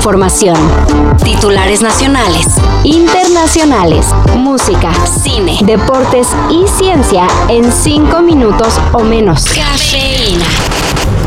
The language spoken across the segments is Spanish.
información. Titulares nacionales, internacionales, música, cine, deportes y ciencia en cinco minutos o menos. Cafeína.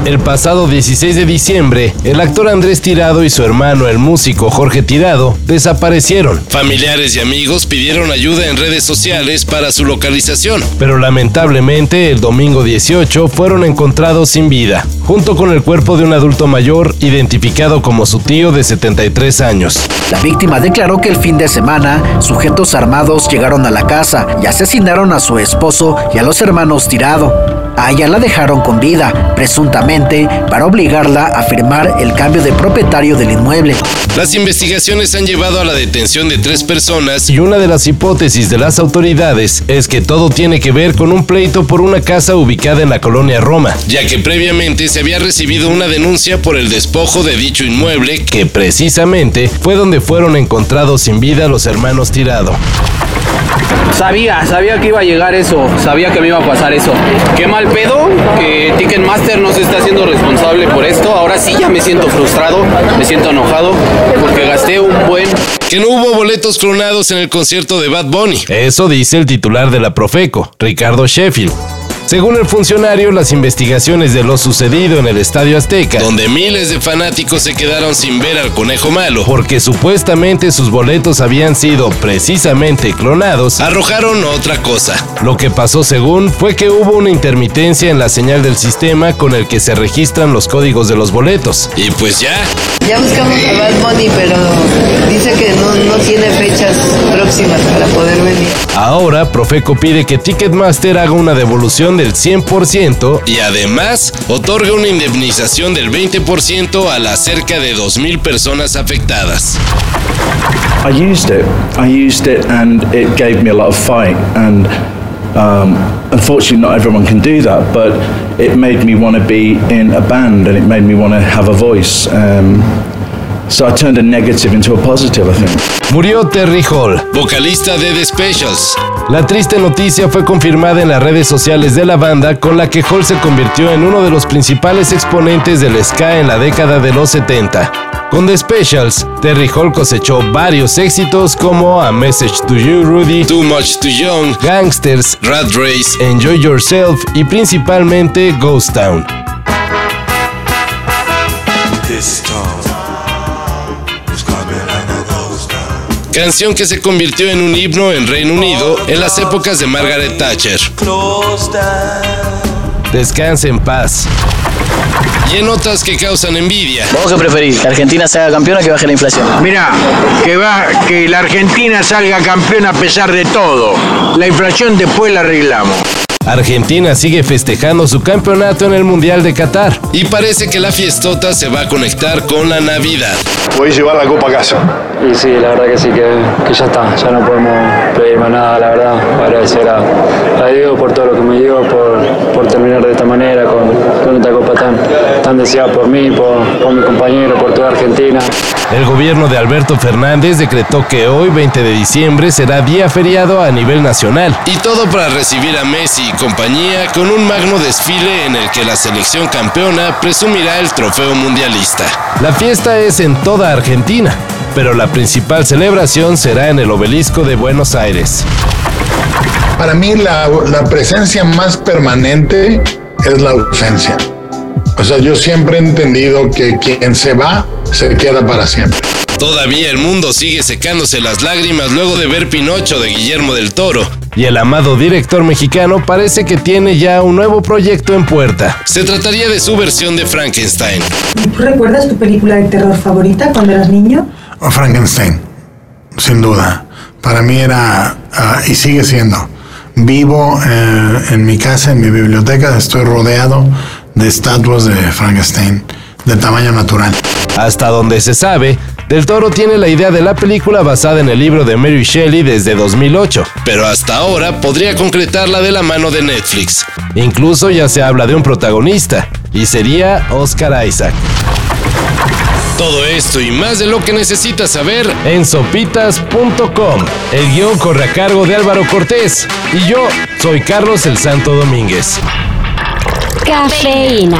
El pasado 16 de diciembre, el actor Andrés Tirado y su hermano, el músico Jorge Tirado, desaparecieron. Familiares y amigos pidieron ayuda en redes sociales para su localización, pero lamentablemente el domingo 18 fueron encontrados sin vida, junto con el cuerpo de un adulto mayor identificado como su tío de 73 años. La víctima declaró que el fin de semana sujetos armados llegaron a la casa y asesinaron a su esposo y a los hermanos Tirado. A ella la dejaron con vida, presuntamente para obligarla a firmar el cambio de propietario del inmueble. Las investigaciones han llevado a la detención de tres personas y una de las hipótesis de las autoridades es que todo tiene que ver con un pleito por una casa ubicada en la colonia Roma, ya que previamente se había recibido una denuncia por el despojo de dicho inmueble que precisamente fue donde fueron encontrados sin vida los hermanos Tirado. Sabía, sabía que iba a llegar eso, sabía que me iba a pasar eso. Qué mal pedo que Ticketmaster no se está haciendo responsable por esto. Ahora sí ya me siento frustrado, me siento enojado porque gasté un buen... Que no hubo boletos clonados en el concierto de Bad Bunny. Eso dice el titular de la Profeco, Ricardo Sheffield. Según el funcionario, las investigaciones de lo sucedido en el Estadio Azteca, donde miles de fanáticos se quedaron sin ver al conejo malo, porque supuestamente sus boletos habían sido precisamente clonados, arrojaron otra cosa. Lo que pasó según fue que hubo una intermitencia en la señal del sistema con el que se registran los códigos de los boletos. Y pues ya. Ya buscamos a Bad Bunny, pero dice que no, no tiene fechas próximas para poder venir. Ahora, Profeco pide que Ticketmaster haga una devolución del 100% y además otorgue una indemnización del 20% a las cerca de 2.000 personas afectadas. I used it. I used it and it gave me a lot of fight and um, unfortunately not everyone can do that but it made me want to be in a band and it made me want to have a voice. Um, so I turned a negative into a positive, I think. Murió Terry Hall, vocalista de The Specials. La triste noticia fue confirmada en las redes sociales de la banda, con la que Hall se convirtió en uno de los principales exponentes del ska en la década de los 70. Con The Specials, Terry Hall cosechó varios éxitos como A Message to You, Rudy, Too Much Too Young, Gangsters, Rat Race, Enjoy Yourself y principalmente Ghost Town. Canción que se convirtió en un himno en Reino Unido en las épocas de Margaret Thatcher. Descanse en paz. Y en notas que causan envidia. ¿Vos qué preferís? ¿Que Argentina salga campeona o que baje la inflación? Mira, que, va, que la Argentina salga campeona a pesar de todo. La inflación después la arreglamos. Argentina sigue festejando su campeonato en el Mundial de Qatar y parece que la fiestota se va a conectar con la Navidad. Voy a llevar la copa a casa. Y sí, la verdad que sí, que, que ya está, ya no podemos pedir más nada, la verdad. Agradecer a, a Diego por todo lo que me dio, por, por terminar de esta manera, con, con esta copa tan, tan deseada por mí, por, por mi compañero, por toda Argentina. El gobierno de Alberto Fernández decretó que hoy, 20 de diciembre, será día feriado a nivel nacional. Y todo para recibir a Messi y compañía con un magno desfile en el que la selección campeona presumirá el trofeo mundialista. La fiesta es en toda Argentina, pero la principal celebración será en el obelisco de Buenos Aires. Para mí la, la presencia más permanente es la ausencia. O sea, yo siempre he entendido que quien se va, se queda para siempre. Todavía el mundo sigue secándose las lágrimas luego de ver Pinocho de Guillermo del Toro. Y el amado director mexicano parece que tiene ya un nuevo proyecto en puerta. Se trataría de su versión de Frankenstein. ¿Tú recuerdas tu película de terror favorita cuando eras niño? O Frankenstein, sin duda. Para mí era, uh, y sigue siendo, vivo eh, en mi casa, en mi biblioteca, estoy rodeado de estatuas de Frankenstein de tamaño natural. Hasta donde se sabe, Del Toro tiene la idea de la película basada en el libro de Mary Shelley desde 2008, pero hasta ahora podría concretarla de la mano de Netflix. Incluso ya se habla de un protagonista, y sería Oscar Isaac. Todo esto y más de lo que necesitas saber en sopitas.com. El guion corre a cargo de Álvaro Cortés y yo soy Carlos el Santo Domínguez. Cafeína.